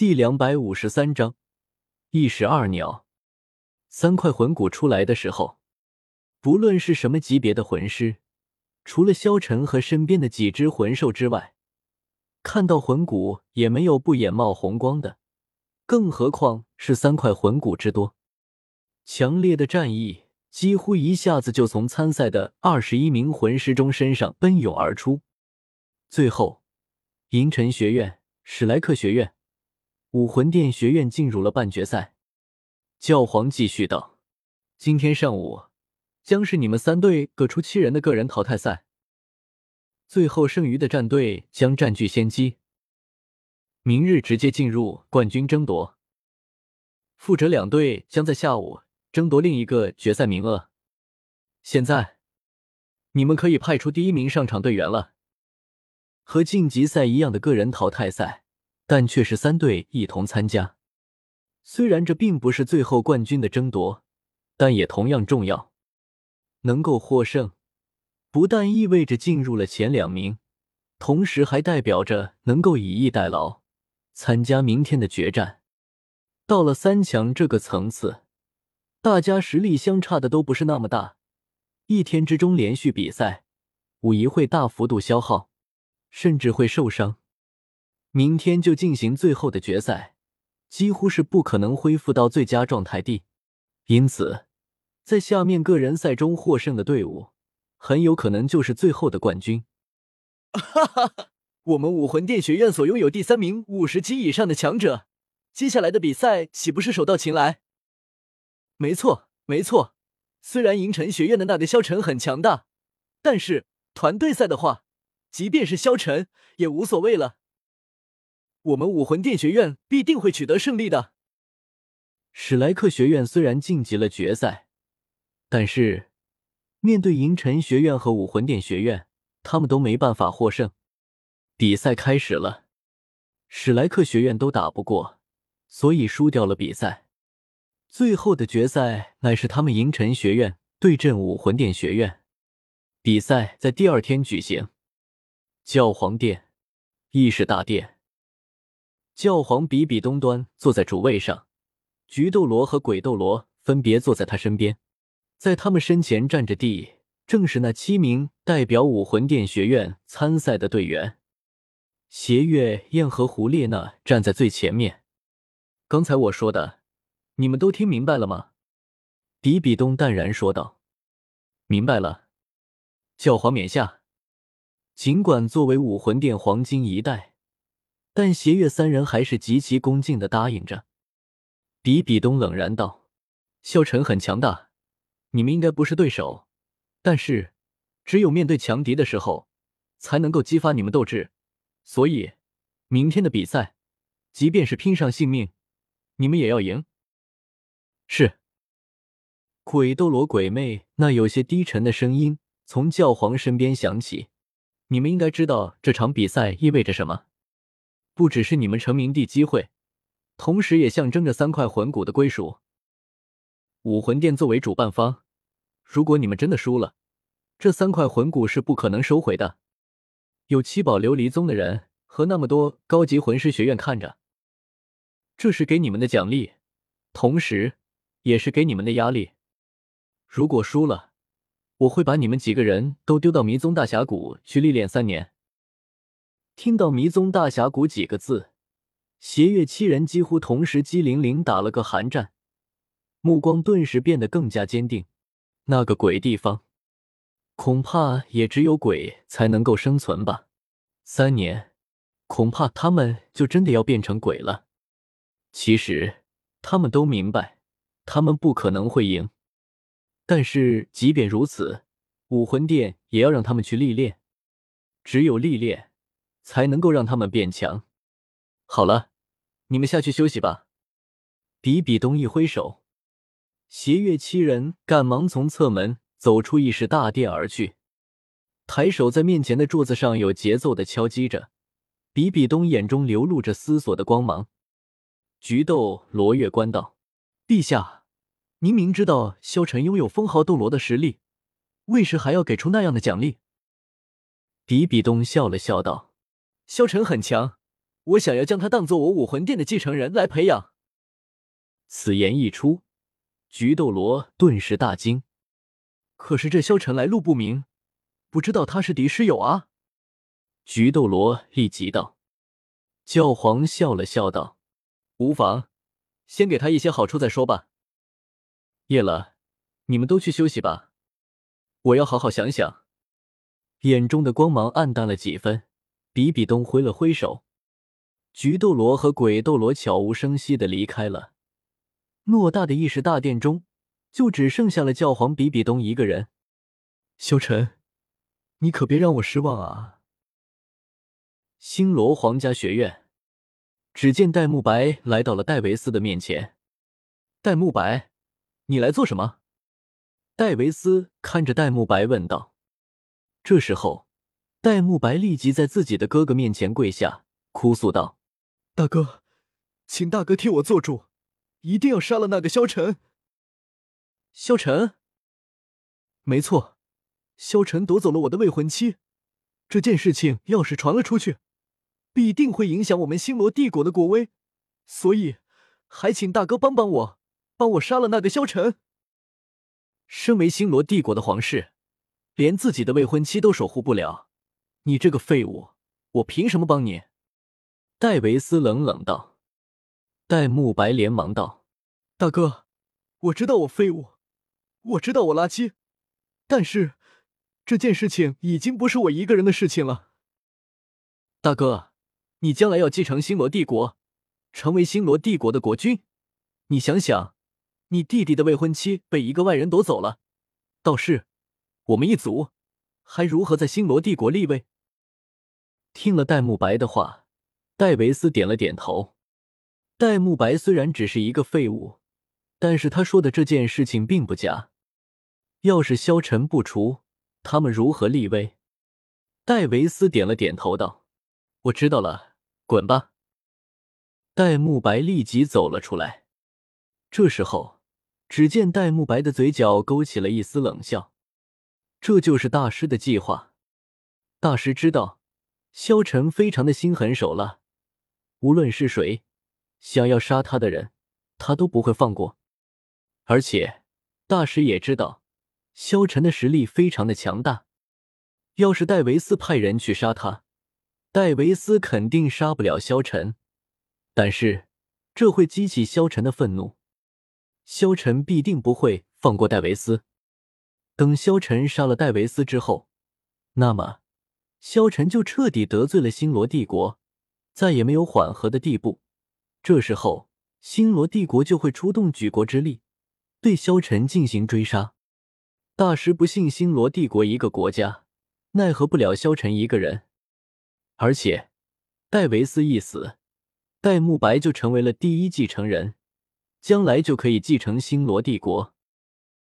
第两百五十三章一石二鸟。三块魂骨出来的时候，不论是什么级别的魂师，除了萧晨和身边的几只魂兽之外，看到魂骨也没有不眼冒红光的。更何况是三块魂骨之多，强烈的战意几乎一下子就从参赛的二十一名魂师中身上奔涌而出。最后，银尘学院、史莱克学院、武魂殿学院进入了半决赛。教皇继续道：“今天上午将是你们三队各出七人的个人淘汰赛，最后剩余的战队将占据先机。”明日直接进入冠军争夺，负责两队将在下午争夺另一个决赛名额。现在，你们可以派出第一名上场队员了。和晋级赛一样的个人淘汰赛，但却是三队一同参加。虽然这并不是最后冠军的争夺，但也同样重要。能够获胜，不但意味着进入了前两名，同时还代表着能够以逸待劳。参加明天的决战，到了三强这个层次，大家实力相差的都不是那么大。一天之中连续比赛，无疑会大幅度消耗，甚至会受伤。明天就进行最后的决赛，几乎是不可能恢复到最佳状态的。因此，在下面个人赛中获胜的队伍，很有可能就是最后的冠军。哈哈哈。我们武魂殿学院所拥有第三名五十级以上的强者，接下来的比赛岂不是手到擒来？没错，没错。虽然银尘学院的那个萧晨很强大，但是团队赛的话，即便是萧晨也无所谓了。我们武魂殿学院必定会取得胜利的。史莱克学院虽然晋级了决赛，但是面对银尘学院和武魂殿学院，他们都没办法获胜。比赛开始了，史莱克学院都打不过，所以输掉了比赛。最后的决赛乃是他们银尘学院对阵武魂殿学院。比赛在第二天举行。教皇殿，议事大殿，教皇比比东端坐在主位上，菊斗罗和鬼斗罗分别坐在他身边，在他们身前站着的正是那七名代表武魂殿学院参赛的队员。邪月燕和胡列娜站在最前面。刚才我说的，你们都听明白了吗？比比东淡然说道：“明白了。”教皇冕下。尽管作为武魂殿黄金一代，但邪月三人还是极其恭敬的答应着。比比东冷然道：“萧晨很强大，你们应该不是对手。但是，只有面对强敌的时候，才能够激发你们斗志。”所以，明天的比赛，即便是拼上性命，你们也要赢。是。鬼斗罗鬼魅那有些低沉的声音从教皇身边响起：“你们应该知道这场比赛意味着什么，不只是你们成名的机会，同时也象征着三块魂骨的归属。武魂殿作为主办方，如果你们真的输了，这三块魂骨是不可能收回的。”有七宝琉璃宗的人和那么多高级魂师学院看着，这是给你们的奖励，同时也是给你们的压力。如果输了，我会把你们几个人都丢到迷踪大峡谷去历练三年。听到“迷踪大峡谷”几个字，邪月七人几乎同时机灵灵打了个寒战，目光顿时变得更加坚定。那个鬼地方。恐怕也只有鬼才能够生存吧。三年，恐怕他们就真的要变成鬼了。其实他们都明白，他们不可能会赢。但是即便如此，武魂殿也要让他们去历练。只有历练，才能够让他们变强。好了，你们下去休息吧。比比东一挥手，邪月七人赶忙从侧门。走出议事大殿而去，抬手在面前的桌子上有节奏的敲击着。比比东眼中流露着思索的光芒。菊斗罗月官道：“陛下，您明知道萧晨拥有封号斗罗的实力，为什还要给出那样的奖励？”比比东笑了笑道：“萧晨很强，我想要将他当做我武魂殿的继承人来培养。此言一出，菊斗罗顿时大惊。可是这萧晨来路不明，不知道他是敌是友啊？菊斗罗立即道。教皇笑了笑道：“无妨，先给他一些好处再说吧。夜了，你们都去休息吧，我要好好想想。”眼中的光芒暗淡了几分，比比东挥了挥手，菊斗罗和鬼斗罗悄无声息的离开了。偌大的议事大殿中，就只剩下了教皇比比东一个人。萧晨，你可别让我失望啊！星罗皇家学院，只见戴沐白来到了戴维斯的面前。戴沐白，你来做什么？戴维斯看着戴沐白问道。这时候，戴沐白立即在自己的哥哥面前跪下，哭诉道：“大哥，请大哥替我做主，一定要杀了那个萧晨。”萧晨，没错，萧晨夺走了我的未婚妻。这件事情要是传了出去，必定会影响我们星罗帝国的国威。所以，还请大哥帮帮我，帮我杀了那个萧晨。身为星罗帝国的皇室。连自己的未婚妻都守护不了，你这个废物，我凭什么帮你？戴维斯冷冷道。戴沐白连忙道：“大哥，我知道我废物，我知道我垃圾，但是这件事情已经不是我一个人的事情了。大哥，你将来要继承星罗帝国，成为星罗帝国的国君，你想想，你弟弟的未婚妻被一个外人夺走了，倒是……”我们一族还如何在星罗帝国立位？听了戴沐白的话，戴维斯点了点头。戴沐白虽然只是一个废物，但是他说的这件事情并不假。要是萧晨不除，他们如何立威？戴维斯点了点头道：“我知道了，滚吧。”戴沐白立即走了出来。这时候，只见戴沐白的嘴角勾起了一丝冷笑。这就是大师的计划。大师知道萧晨非常的心狠手辣，无论是谁想要杀他的人，他都不会放过。而且大师也知道萧晨的实力非常的强大，要是戴维斯派人去杀他，戴维斯肯定杀不了萧晨。但是这会激起萧晨的愤怒，萧晨必定不会放过戴维斯。等萧晨杀了戴维斯之后，那么萧晨就彻底得罪了星罗帝国，再也没有缓和的地步。这时候，星罗帝国就会出动举国之力，对萧晨进行追杀。大师不信星罗帝国一个国家奈何不了萧晨一个人，而且戴维斯一死，戴沐白就成为了第一继承人，将来就可以继承星罗帝国。